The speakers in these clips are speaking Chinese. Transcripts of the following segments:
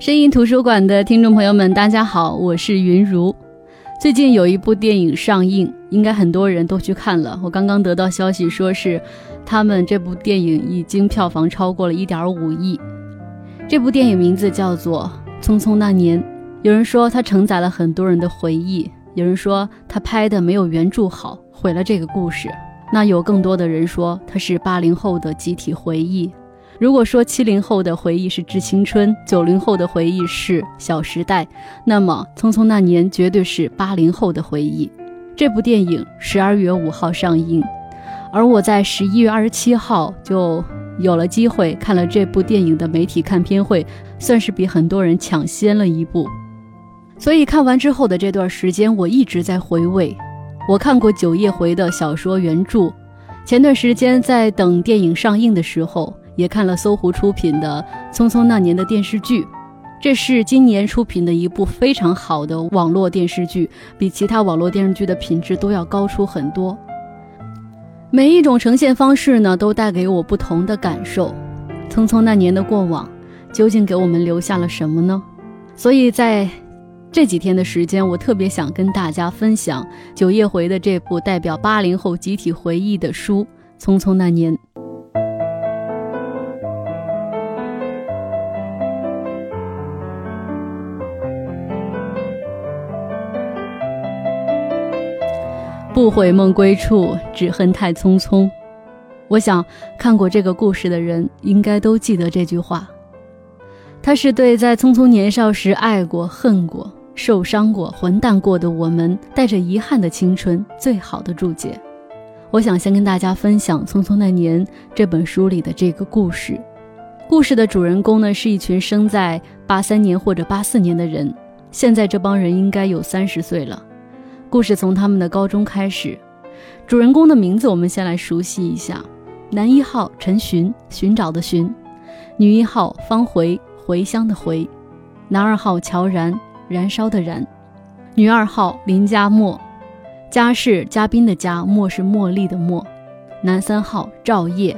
声音图书馆的听众朋友们，大家好，我是云如。最近有一部电影上映，应该很多人都去看了。我刚刚得到消息，说是他们这部电影已经票房超过了一点五亿。这部电影名字叫做《匆匆那年》，有人说它承载了很多人的回忆，有人说它拍的没有原著好，毁了这个故事。那有更多的人说它是八零后的集体回忆。如果说七零后的回忆是致青春，九零后的回忆是小时代，那么《匆匆那年》绝对是八零后的回忆。这部电影十二月五号上映，而我在十一月二十七号就有了机会看了这部电影的媒体看片会，算是比很多人抢先了一步。所以看完之后的这段时间，我一直在回味。我看过九叶回的小说原著，前段时间在等电影上映的时候。也看了搜狐出品的《匆匆那年》的电视剧，这是今年出品的一部非常好的网络电视剧，比其他网络电视剧的品质都要高出很多。每一种呈现方式呢，都带给我不同的感受。匆匆那年的过往，究竟给我们留下了什么呢？所以在这几天的时间，我特别想跟大家分享九夜回的这部代表八零后集体回忆的书《匆匆那年》。不悔梦归处，只恨太匆匆。我想看过这个故事的人，应该都记得这句话。它是对在匆匆年少时爱过、恨过、受伤过、混蛋过的我们，带着遗憾的青春最好的注解。我想先跟大家分享《匆匆那年》这本书里的这个故事。故事的主人公呢，是一群生在八三年或者八四年的人，现在这帮人应该有三十岁了。故事从他们的高中开始，主人公的名字我们先来熟悉一下：男一号陈寻，寻找的寻；女一号方回，回乡的回；男二号乔然，燃烧的燃；女二号林佳墨，佳是嘉宾的佳，墨是茉莉的墨；男三号赵烨，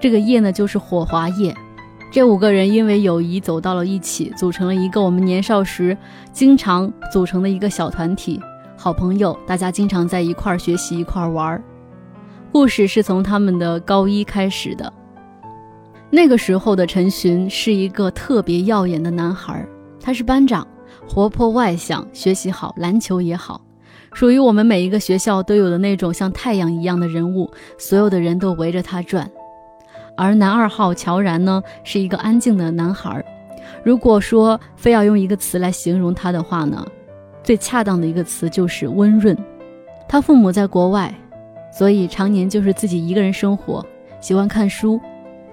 这个烨呢就是火华烨。这五个人因为友谊走到了一起，组成了一个我们年少时经常组成的一个小团体。好朋友，大家经常在一块儿学习，一块儿玩儿。故事是从他们的高一开始的。那个时候的陈寻是一个特别耀眼的男孩，他是班长，活泼外向，学习好，篮球也好，属于我们每一个学校都有的那种像太阳一样的人物，所有的人都围着他转。而男二号乔然呢，是一个安静的男孩。如果说非要用一个词来形容他的话呢？最恰当的一个词就是温润。他父母在国外，所以常年就是自己一个人生活，喜欢看书。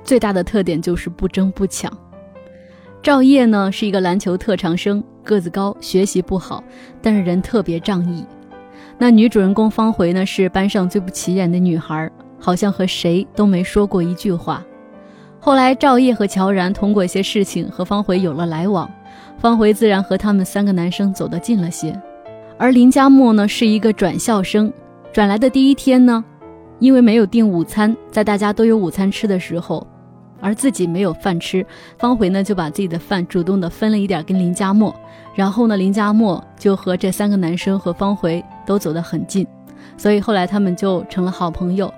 最大的特点就是不争不抢。赵烨呢是一个篮球特长生，个子高，学习不好，但是人特别仗义。那女主人公方茴呢是班上最不起眼的女孩，好像和谁都没说过一句话。后来赵烨和乔然通过一些事情和方茴有了来往。方回自然和他们三个男生走得近了些，而林佳墨呢是一个转校生，转来的第一天呢，因为没有订午餐，在大家都有午餐吃的时候，而自己没有饭吃，方回呢就把自己的饭主动的分了一点跟林佳墨，然后呢林佳墨就和这三个男生和方回都走得很近，所以后来他们就成了好朋友。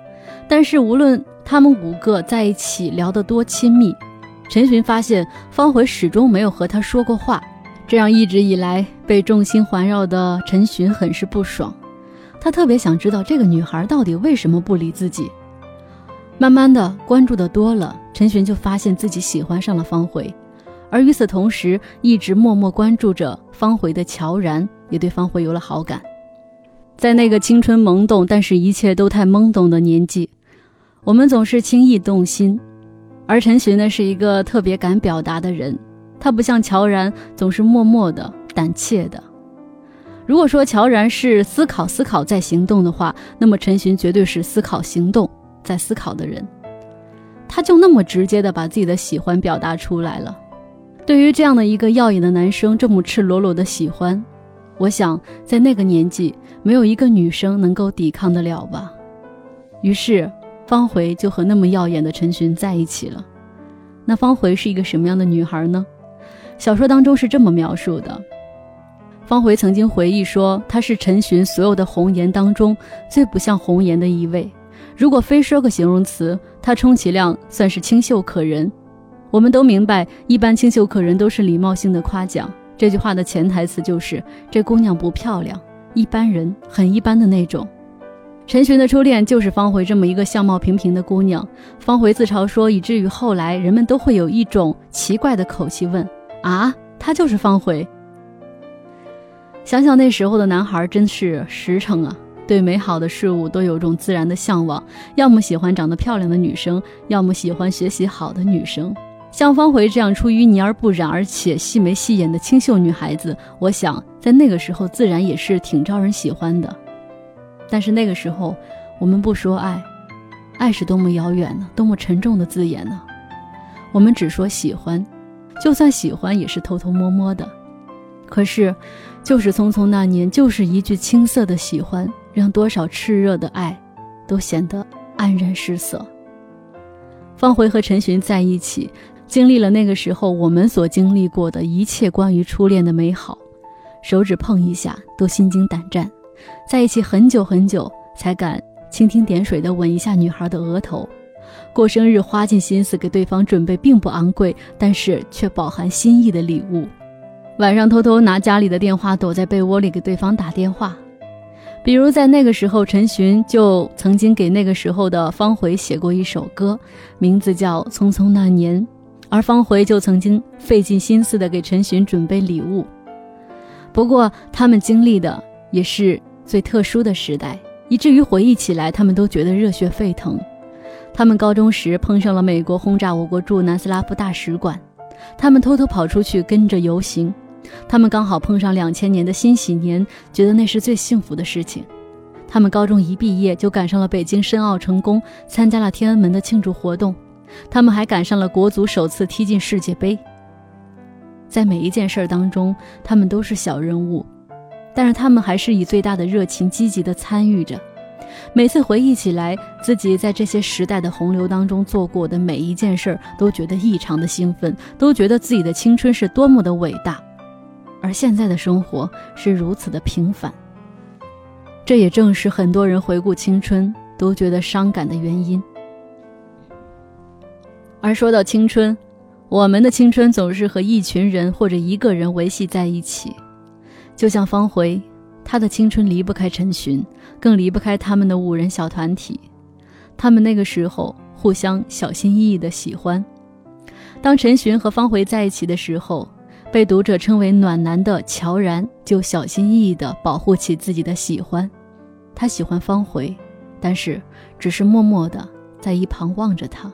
但是无论他们五个在一起聊得多亲密。陈寻发现方回始终没有和他说过话，这让一直以来被众星环绕的陈寻很是不爽。他特别想知道这个女孩到底为什么不理自己。慢慢的关注的多了，陈寻就发现自己喜欢上了方回，而与此同时，一直默默关注着方回的乔然也对方回有了好感。在那个青春懵懂，但是一切都太懵懂的年纪，我们总是轻易动心。而陈寻呢，是一个特别敢表达的人，他不像乔然总是默默的、胆怯的。如果说乔然是思考、思考再行动的话，那么陈寻绝对是思考、行动再思考的人。他就那么直接的把自己的喜欢表达出来了。对于这样的一个耀眼的男生，这么赤裸裸的喜欢，我想在那个年纪，没有一个女生能够抵抗得了吧。于是。方回就和那么耀眼的陈寻在一起了。那方回是一个什么样的女孩呢？小说当中是这么描述的：方茴曾经回忆说，她是陈寻所有的红颜当中最不像红颜的一位。如果非说个形容词，她充其量算是清秀可人。我们都明白，一般清秀可人都是礼貌性的夸奖。这句话的潜台词就是这姑娘不漂亮，一般人，很一般的那种。陈寻的初恋就是方茴这么一个相貌平平的姑娘。方茴自嘲说，以至于后来人们都会有一种奇怪的口气问：“啊，她就是方茴？”想想那时候的男孩真是实诚啊。对美好的事物都有种自然的向往，要么喜欢长得漂亮的女生，要么喜欢学习好的女生。像方茴这样出淤泥而不染，而且细眉细眼的清秀女孩子，我想在那个时候自然也是挺招人喜欢的。但是那个时候，我们不说爱，爱是多么遥远呢，多么沉重的字眼呢？我们只说喜欢，就算喜欢也是偷偷摸摸的。可是，就是匆匆那年，就是一句青涩的喜欢。让多少炽热的爱，都显得黯然失色。方茴和陈寻在一起，经历了那个时候我们所经历过的一切关于初恋的美好，手指碰一下都心惊胆战，在一起很久很久才敢蜻蜓点水地吻一下女孩的额头，过生日花尽心思给对方准备并不昂贵，但是却饱含心意的礼物，晚上偷偷拿家里的电话躲在被窝里给对方打电话。比如在那个时候，陈寻就曾经给那个时候的方茴写过一首歌，名字叫《匆匆那年》，而方茴就曾经费尽心思的给陈寻准备礼物。不过他们经历的也是最特殊的时代，以至于回忆起来，他们都觉得热血沸腾。他们高中时碰上了美国轰炸我国驻南斯拉夫大使馆，他们偷偷跑出去跟着游行。他们刚好碰上两千年的新喜年，觉得那是最幸福的事情。他们高中一毕业就赶上了北京申奥成功，参加了天安门的庆祝活动。他们还赶上了国足首次踢进世界杯。在每一件事当中，他们都是小人物，但是他们还是以最大的热情积极地参与着。每次回忆起来，自己在这些时代的洪流当中做过的每一件事儿，都觉得异常的兴奋，都觉得自己的青春是多么的伟大。而现在的生活是如此的平凡，这也正是很多人回顾青春都觉得伤感的原因。而说到青春，我们的青春总是和一群人或者一个人维系在一起，就像方茴，他的青春离不开陈寻，更离不开他们的五人小团体。他们那个时候互相小心翼翼的喜欢，当陈寻和方茴在一起的时候。被读者称为暖男的乔然，就小心翼翼地保护起自己的喜欢。他喜欢方茴，但是只是默默地在一旁望着他。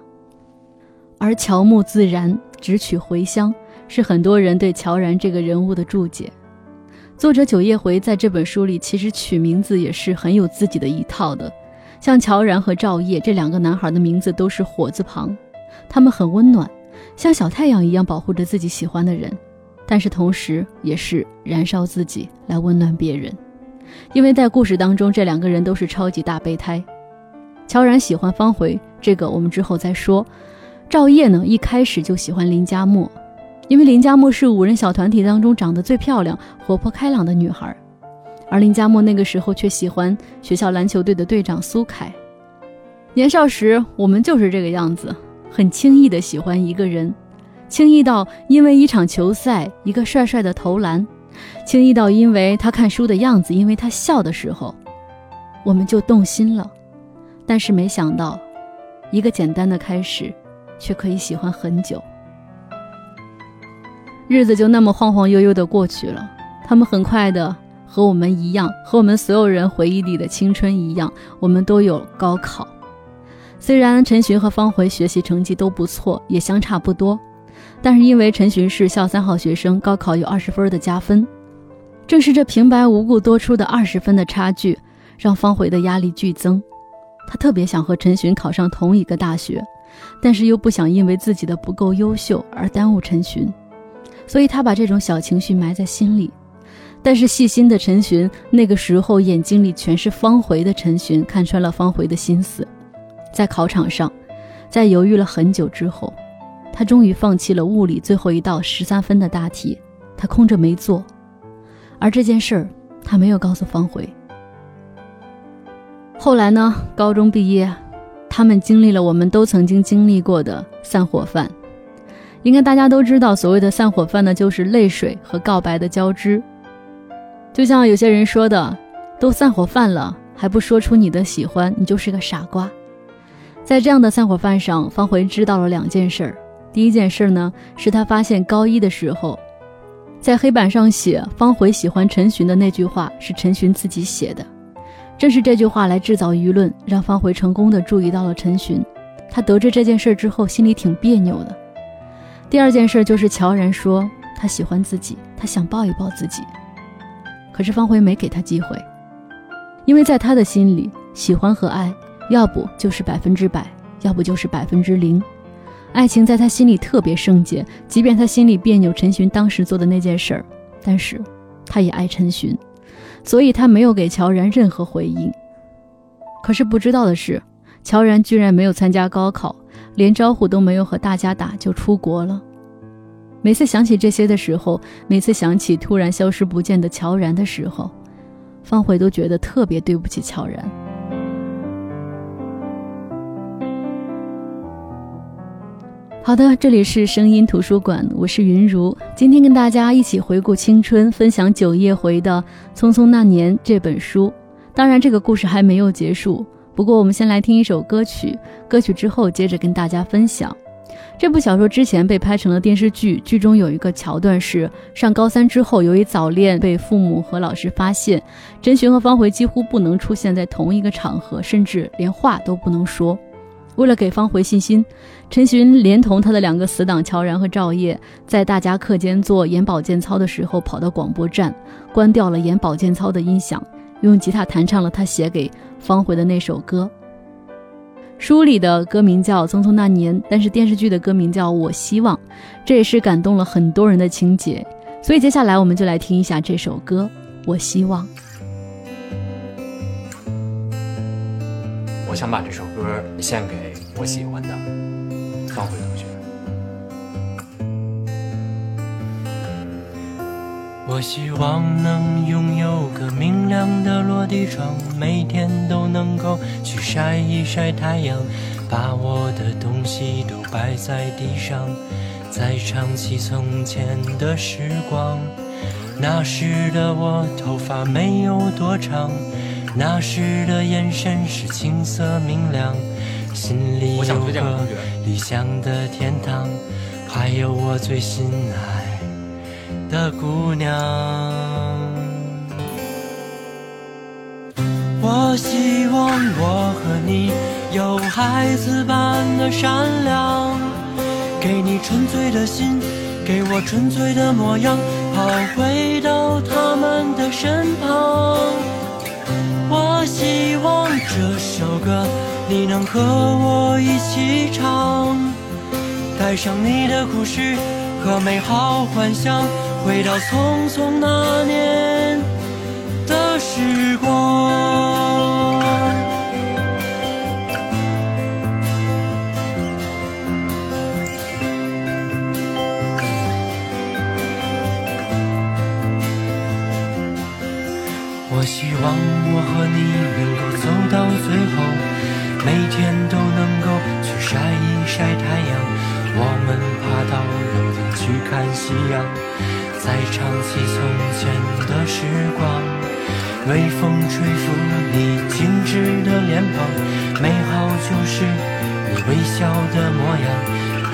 而乔木自然只取茴香，是很多人对乔然这个人物的注解。作者九叶回在这本书里其实取名字也是很有自己的一套的。像乔然和赵烨这两个男孩的名字都是火字旁，他们很温暖，像小太阳一样保护着自己喜欢的人。但是同时，也是燃烧自己来温暖别人，因为在故事当中，这两个人都是超级大备胎。乔然喜欢方茴，这个我们之后再说。赵烨呢，一开始就喜欢林佳默，因为林佳木是五人小团体当中长得最漂亮、活泼开朗的女孩，而林佳木那个时候却喜欢学校篮球队的队长苏凯。年少时，我们就是这个样子，很轻易的喜欢一个人。轻易到因为一场球赛，一个帅帅的投篮；轻易到因为他看书的样子，因为他笑的时候，我们就动心了。但是没想到，一个简单的开始，却可以喜欢很久。日子就那么晃晃悠悠的过去了。他们很快的和我们一样，和我们所有人回忆里的青春一样，我们都有高考。虽然陈寻和方茴学习成绩都不错，也相差不多。但是因为陈寻是校三好学生，高考有二十分的加分，正是这平白无故多出的二十分的差距，让方茴的压力剧增。他特别想和陈寻考上同一个大学，但是又不想因为自己的不够优秀而耽误陈寻，所以他把这种小情绪埋在心里。但是细心的陈寻那个时候眼睛里全是方茴的陈寻看穿了方茴的心思，在考场上，在犹豫了很久之后。他终于放弃了物理最后一道十三分的大题，他空着没做。而这件事儿，他没有告诉方回。后来呢？高中毕业，他们经历了我们都曾经经历过的散伙饭。应该大家都知道，所谓的散伙饭呢，就是泪水和告白的交织。就像有些人说的，都散伙饭了，还不说出你的喜欢，你就是个傻瓜。在这样的散伙饭上，方茴知道了两件事儿。第一件事呢，是他发现高一的时候。在黑板上写方茴喜欢陈寻的那句话是陈寻自己写的，正是这句话来制造舆论，让方茴成功的注意到了陈寻。他得知这件事之后，心里挺别扭的。第二件事就是乔然说他喜欢自己，他想抱一抱自己，可是方茴没给他机会，因为在他的心里，喜欢和爱，要不就是百分之百，要不就是百分之零。爱情在他心里特别圣洁，即便他心里别扭，陈寻当时做的那件事儿，但是他也爱陈寻，所以他没有给乔然任何回应。可是不知道的是，乔然居然没有参加高考，连招呼都没有和大家打就出国了。每次想起这些的时候，每次想起突然消失不见的乔然的时候，方慧都觉得特别对不起乔然。好的，这里是声音图书馆，我是云如。今天跟大家一起回顾青春，分享九叶回的《匆匆那年》这本书。当然，这个故事还没有结束。不过，我们先来听一首歌曲，歌曲之后接着跟大家分享。这部小说之前被拍成了电视剧，剧中有一个桥段是上高三之后，由于早恋被父母和老师发现，陈寻和方回几乎不能出现在同一个场合，甚至连话都不能说。为了给方回信心，陈寻连同他的两个死党乔然和赵烨，在大家课间做眼保健操的时候，跑到广播站，关掉了眼保健操的音响，用吉他弹唱了他写给方茴的那首歌。书里的歌名叫《匆匆那年》，但是电视剧的歌名叫《我希望》，这也是感动了很多人的情节。所以接下来我们就来听一下这首歌《我希望》。我想把这首歌献给我喜欢的方茴我希望能拥有个明亮的落地窗，每天都能够去晒一晒太阳，把我的东西都摆在地上，再唱起从前的时光。那时的我头发没有多长。那时的眼神是青涩明亮，心里有个理想的天堂，还有我最心爱的姑娘。我希望我和你有孩子般的善良，给你纯粹的心，给我纯粹的模样，好回到他们的身旁。我希望这首歌你能和我一起唱，带上你的故事和美好幻想，回到匆匆那年的时光。我希望我和你能够走到最后，每天都能够去晒一晒太阳。我们爬到楼顶去看夕阳，再唱起从前的时光。微风吹拂你精致的脸庞，美好就是你微笑的模样。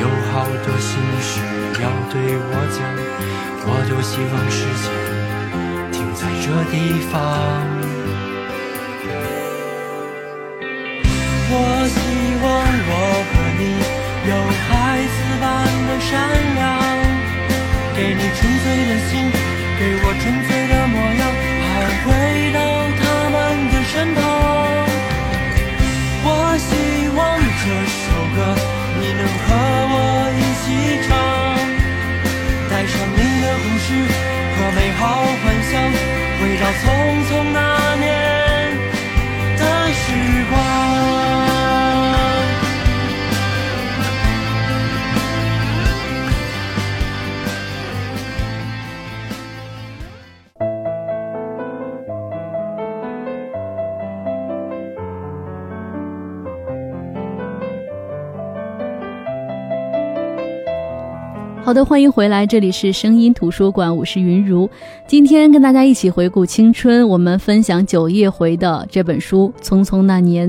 有好多心事要对我讲，我多希望时间停。在这地方，我希望我和你有孩子般的善良，给你纯粹的心，给我纯粹的模样，还回到他们的身旁。我希望这首歌你能和我一起唱，带上你的故事。和美好幻想，回到匆匆那年的时光。好的，欢迎回来，这里是声音图书馆，我是云如。今天跟大家一起回顾青春，我们分享九叶回的这本书《匆匆那年》。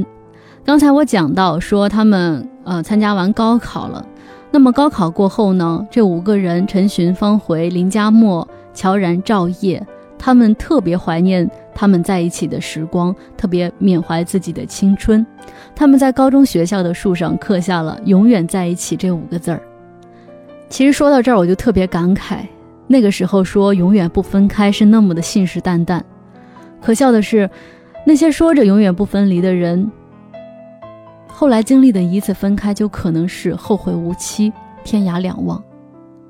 刚才我讲到说他们呃参加完高考了，那么高考过后呢，这五个人陈寻、方回、林佳墨、乔然、赵烨，他们特别怀念他们在一起的时光，特别缅怀自己的青春。他们在高中学校的树上刻下了“永远在一起”这五个字儿。其实说到这儿，我就特别感慨，那个时候说永远不分开是那么的信誓旦旦。可笑的是，那些说着永远不分离的人，后来经历的一次分开，就可能是后会无期，天涯两望。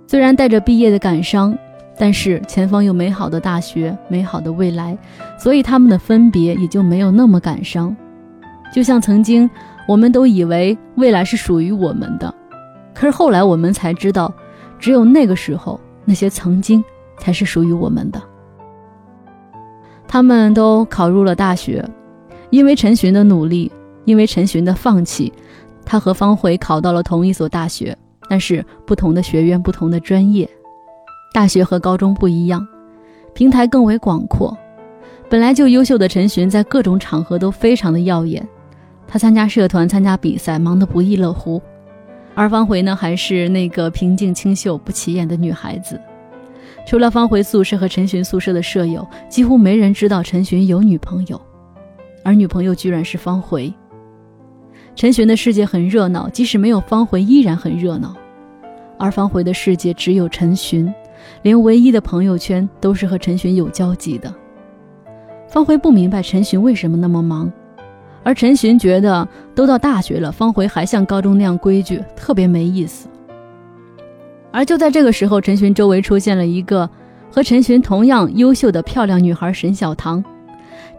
虽然带着毕业的感伤，但是前方有美好的大学、美好的未来，所以他们的分别也就没有那么感伤。就像曾经，我们都以为未来是属于我们的。可是后来我们才知道，只有那个时候，那些曾经才是属于我们的。他们都考入了大学，因为陈寻的努力，因为陈寻的放弃，他和方回考到了同一所大学，但是不同的学院、不同的专业。大学和高中不一样，平台更为广阔。本来就优秀的陈寻，在各种场合都非常的耀眼。他参加社团、参加比赛，忙得不亦乐乎。而方回呢，还是那个平静清秀、不起眼的女孩子。除了方回宿舍和陈寻宿舍的舍友，几乎没人知道陈寻有女朋友，而女朋友居然是方回。陈寻的世界很热闹，即使没有方回，依然很热闹。而方回的世界只有陈寻，连唯一的朋友圈都是和陈寻有交集的。方回不明白陈寻为什么那么忙。而陈寻觉得都到大学了，方回还像高中那样规矩，特别没意思。而就在这个时候，陈寻周围出现了一个和陈寻同样优秀的漂亮女孩沈小棠。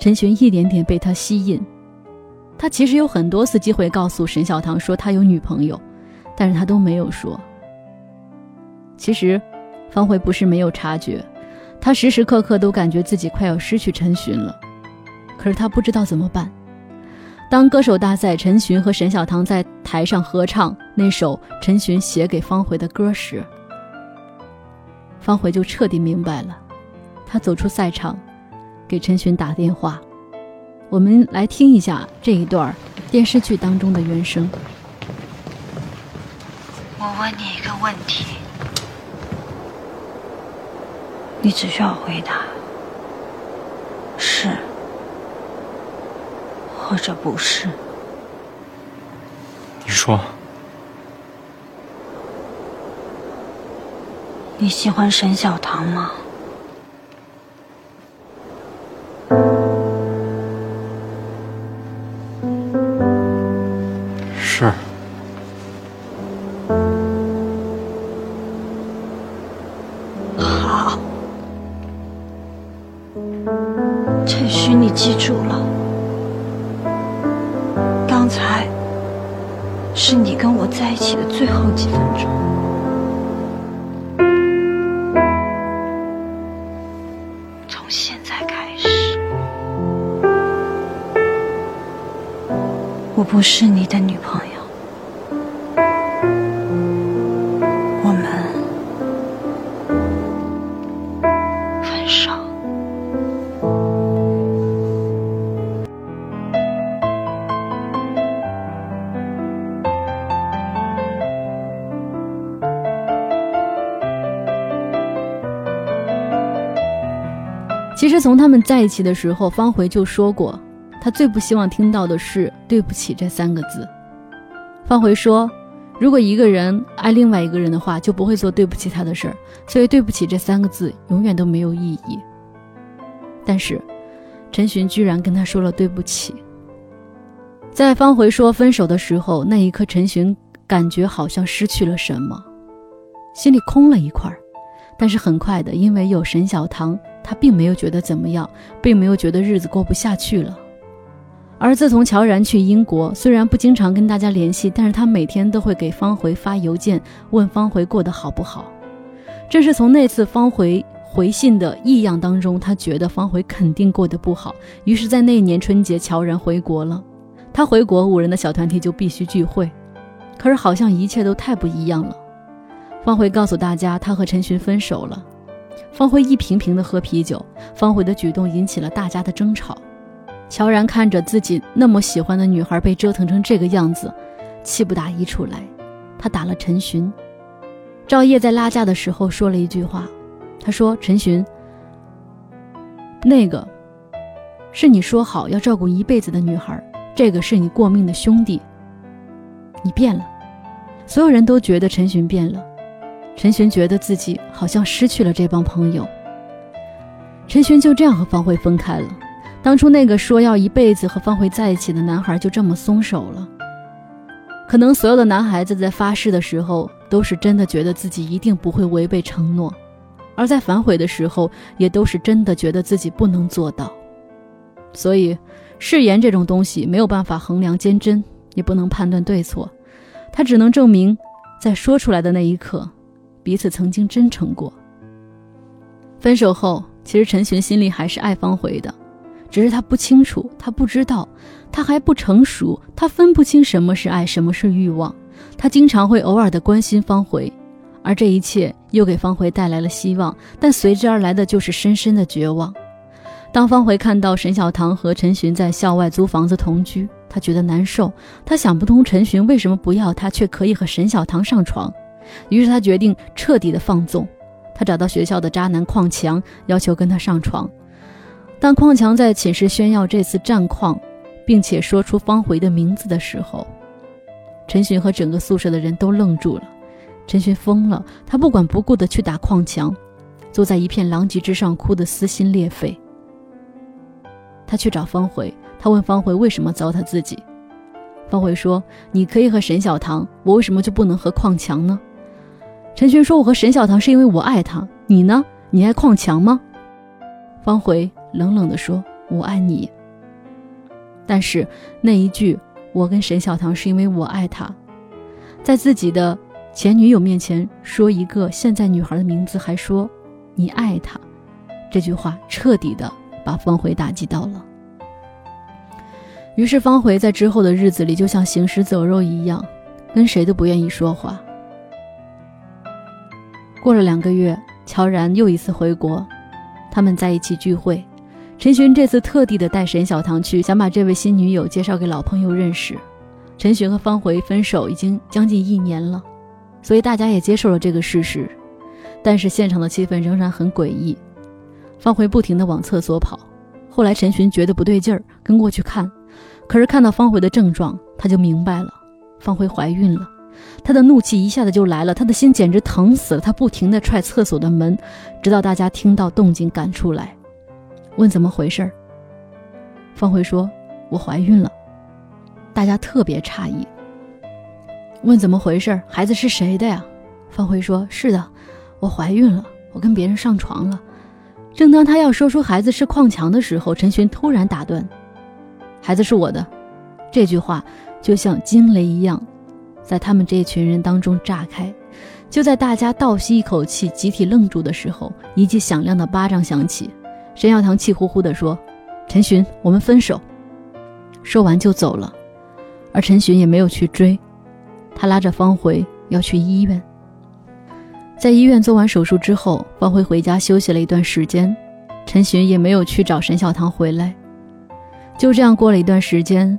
陈寻一点点被她吸引。他其实有很多次机会告诉沈小棠说他有女朋友，但是他都没有说。其实，方回不是没有察觉，他时时刻刻都感觉自己快要失去陈寻了，可是他不知道怎么办。当歌手大赛，陈寻和沈小棠在台上合唱那首陈寻写给方茴的歌时，方回就彻底明白了。他走出赛场，给陈寻打电话。我们来听一下这一段电视剧当中的原声。我问你一个问题，你只需要回答是。或者不是？你说，你喜欢沈小棠吗？是。好，陈旭，你记住了。在一起的最后几分钟。从现在开始，我不是你的女朋友。其实从他们在一起的时候，方回就说过，他最不希望听到的是“对不起”这三个字。方回说，如果一个人爱另外一个人的话，就不会做对不起他的事儿，所以“对不起”这三个字永远都没有意义。但是，陈寻居然跟他说了对不起。在方回说分手的时候，那一刻，陈寻感觉好像失去了什么，心里空了一块儿。但是很快的，因为有沈小棠。他并没有觉得怎么样，并没有觉得日子过不下去了。而自从乔然去英国，虽然不经常跟大家联系，但是他每天都会给方回发邮件，问方回过得好不好。正是从那次方回回信的异样当中，他觉得方回肯定过得不好。于是，在那一年春节，乔然回国了，他回国，五人的小团体就必须聚会。可是好像一切都太不一样了。方回告诉大家，他和陈寻分手了。方辉一瓶瓶的喝啤酒，方回的举动引起了大家的争吵。乔然看着自己那么喜欢的女孩被折腾成这个样子，气不打一处来，他打了陈寻。赵烨在拉架的时候说了一句话，他说：“陈寻，那个是你说好要照顾一辈子的女孩，这个是你过命的兄弟，你变了。”所有人都觉得陈寻变了。陈寻觉得自己好像失去了这帮朋友。陈寻就这样和方慧分开了。当初那个说要一辈子和方慧在一起的男孩就这么松手了。可能所有的男孩子在发誓的时候，都是真的觉得自己一定不会违背承诺；而在反悔的时候，也都是真的觉得自己不能做到。所以，誓言这种东西没有办法衡量坚贞，也不能判断对错，它只能证明，在说出来的那一刻。彼此曾经真诚过。分手后，其实陈寻心里还是爱方回的，只是他不清楚，他不知道，他还不成熟，他分不清什么是爱，什么是欲望。他经常会偶尔的关心方回，而这一切又给方回带来了希望，但随之而来的就是深深的绝望。当方回看到沈小棠和陈寻在校外租房子同居，他觉得难受，他想不通陈寻为什么不要他，却可以和沈小棠上床。于是他决定彻底的放纵，他找到学校的渣男邝强，要求跟他上床。当邝强在寝室炫耀这次战况，并且说出方回的名字的时候，陈寻和整个宿舍的人都愣住了。陈寻疯了，他不管不顾的去打邝强，坐在一片狼藉之上哭得撕心裂肺。他去找方回，他问方回为什么糟蹋自己。方回说：“你可以和沈小棠，我为什么就不能和邝强呢？”陈寻说：“我和沈小棠是因为我爱他，你呢？你爱邝强吗？”方回冷冷地说：“我爱你。”但是那一句“我跟沈小棠是因为我爱他”，在自己的前女友面前说一个现在女孩的名字，还说“你爱他”，这句话彻底的把方回打击到了。于是方回在之后的日子里就像行尸走肉一样，跟谁都不愿意说话。过了两个月，乔然又一次回国，他们在一起聚会。陈寻这次特地的带沈小棠去，想把这位新女友介绍给老朋友认识。陈寻和方回分手已经将近一年了，所以大家也接受了这个事实。但是现场的气氛仍然很诡异，方回不停的往厕所跑。后来陈寻觉得不对劲儿，跟过去看，可是看到方回的症状，他就明白了，方回怀孕了。他的怒气一下子就来了，他的心简直疼死了。他不停地踹厕所的门，直到大家听到动静赶出来，问怎么回事。方慧说：“我怀孕了。”大家特别诧异，问怎么回事，孩子是谁的呀？方慧说：“是的，我怀孕了，我跟别人上床了。”正当他要说出孩子是矿强的时候，陈寻突然打断：“孩子是我的。”这句话就像惊雷一样。在他们这群人当中炸开，就在大家倒吸一口气、集体愣住的时候，一记响亮的巴掌响起。沈小棠气呼呼地说：“陈寻，我们分手。”说完就走了，而陈寻也没有去追，他拉着方回要去医院。在医院做完手术之后，方回回家休息了一段时间，陈寻也没有去找沈小棠回来。就这样过了一段时间。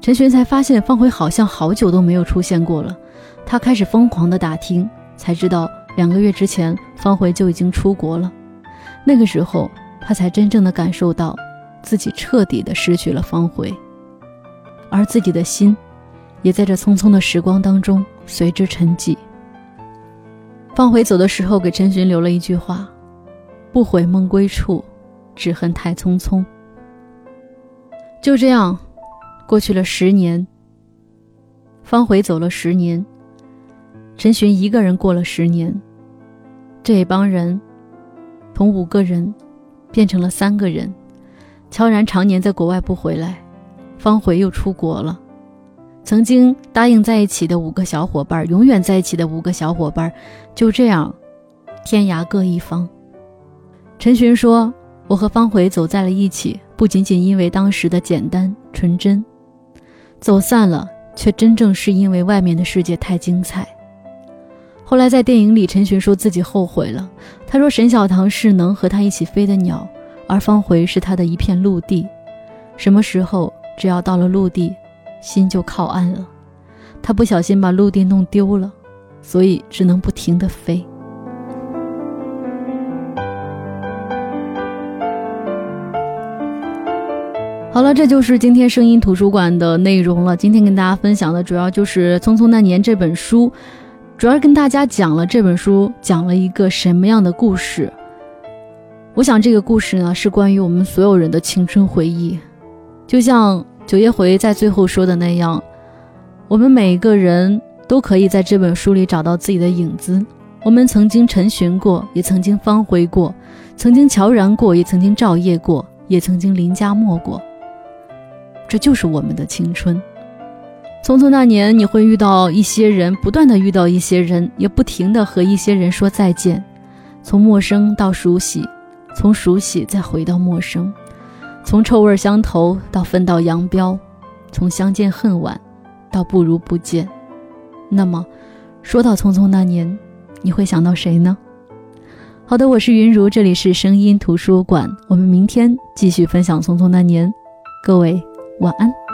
陈寻才发现方回好像好久都没有出现过了，他开始疯狂的打听，才知道两个月之前方回就已经出国了。那个时候，他才真正的感受到自己彻底的失去了方回，而自己的心，也在这匆匆的时光当中随之沉寂。方回走的时候给陈寻留了一句话：“不悔梦归处，只恨太匆匆。”就这样。过去了十年，方回走了十年，陈寻一个人过了十年。这一帮人，从五个人变成了三个人。乔然常年在国外不回来，方回又出国了。曾经答应在一起的五个小伙伴，永远在一起的五个小伙伴，就这样天涯各一方。陈寻说：“我和方回走在了一起，不仅仅因为当时的简单纯真。”走散了，却真正是因为外面的世界太精彩。后来在电影里，陈寻说自己后悔了。他说沈小棠是能和他一起飞的鸟，而方回是他的一片陆地。什么时候只要到了陆地，心就靠岸了。他不小心把陆地弄丢了，所以只能不停地飞。好了，这就是今天声音图书馆的内容了。今天跟大家分享的主要就是《匆匆那年》这本书，主要跟大家讲了这本书讲了一个什么样的故事。我想这个故事呢，是关于我们所有人的青春回忆。就像九叶回在最后说的那样，我们每一个人都可以在这本书里找到自己的影子。我们曾经沉寻过，也曾经方回过，曾经悄然过，也曾经照夜过，也曾经临家没过。这就是我们的青春。匆匆那年，你会遇到一些人，不断的遇到一些人，也不停的和一些人说再见。从陌生到熟悉，从熟悉再回到陌生，从臭味相投到分道扬镳，从相见恨晚到不如不见。那么，说到匆匆那年，你会想到谁呢？好的，我是云如，这里是声音图书馆，我们明天继续分享匆匆那年，各位。晚安。